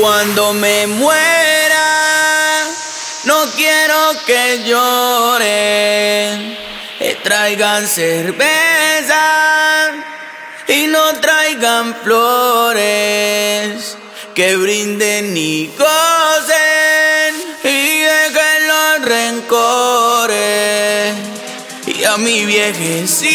Cuando me muera, no quiero que lloren. Traigan cerveza y no traigan flores. Que brinden y gocen y dejen los rencores. Y a mi viejecita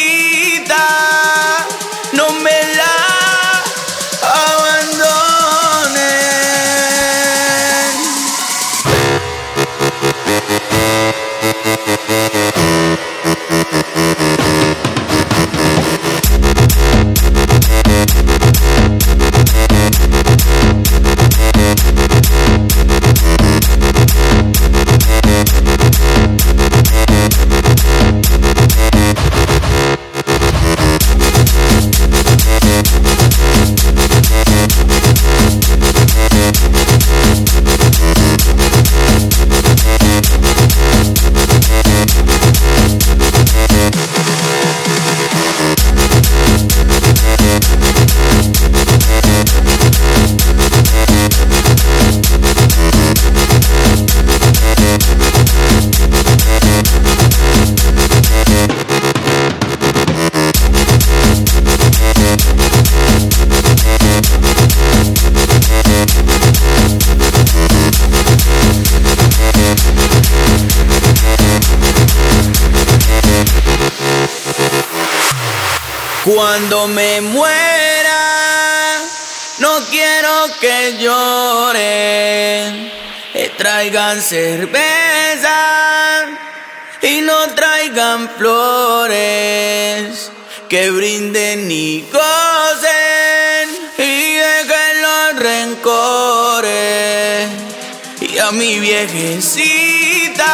Cuando me muera, no quiero que lloren. Traigan cerveza y no traigan flores. Que brinden y gocen y dejen los rencores. Y a mi viejecita